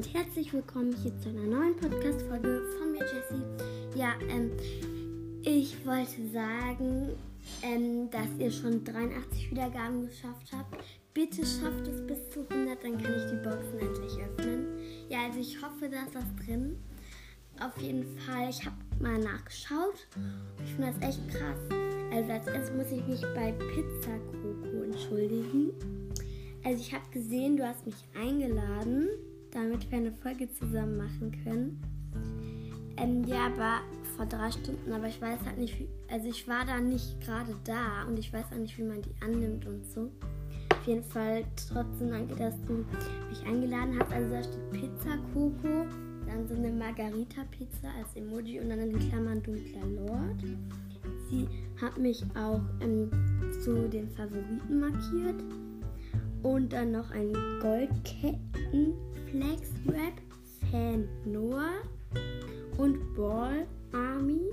herzlich willkommen hier zu einer neuen Podcast-Folge von mir, Jessie. Ja, ähm, ich wollte sagen, ähm, dass ihr schon 83 Wiedergaben geschafft habt. Bitte schafft es bis zu 100, dann kann ich die Boxen endlich öffnen. Ja, also ich hoffe, da ist was drin. Auf jeden Fall, ich habe mal nachgeschaut. Ich finde das echt krass. Also als erstes muss ich mich bei Pizza Coco entschuldigen. Also ich habe gesehen, du hast mich eingeladen, damit wir eine Folge zusammen machen können. Ähm, ja, aber vor drei Stunden, aber ich weiß halt nicht, also ich war da nicht gerade da und ich weiß auch nicht, wie man die annimmt und so. Auf jeden Fall trotzdem danke, dass du mich eingeladen hast. Also da steht Pizza Coco, dann so eine Margarita-Pizza als Emoji und dann in Klammern dunkler Lord. Sie hat mich auch ähm, zu den Favoriten markiert. Und dann noch ein Goldketten Flex Rap Fan Noah und Ball Army.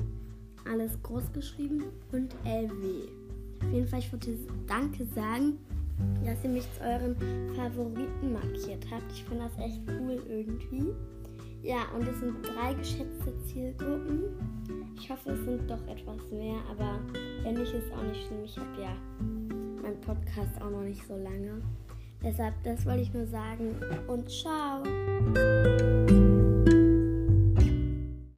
Alles groß geschrieben und LW. Auf jeden Fall, ich wollte Danke sagen, dass ihr mich zu euren Favoriten markiert habt. Ich finde das echt cool irgendwie. Ja, und es sind drei geschätzte Zielgruppen. Ich hoffe, es sind doch etwas mehr, aber wenn nicht, ist auch nicht schlimm. Ich habe ja meinen Podcast auch noch nicht so lange. Deshalb, das wollte ich nur sagen und ciao.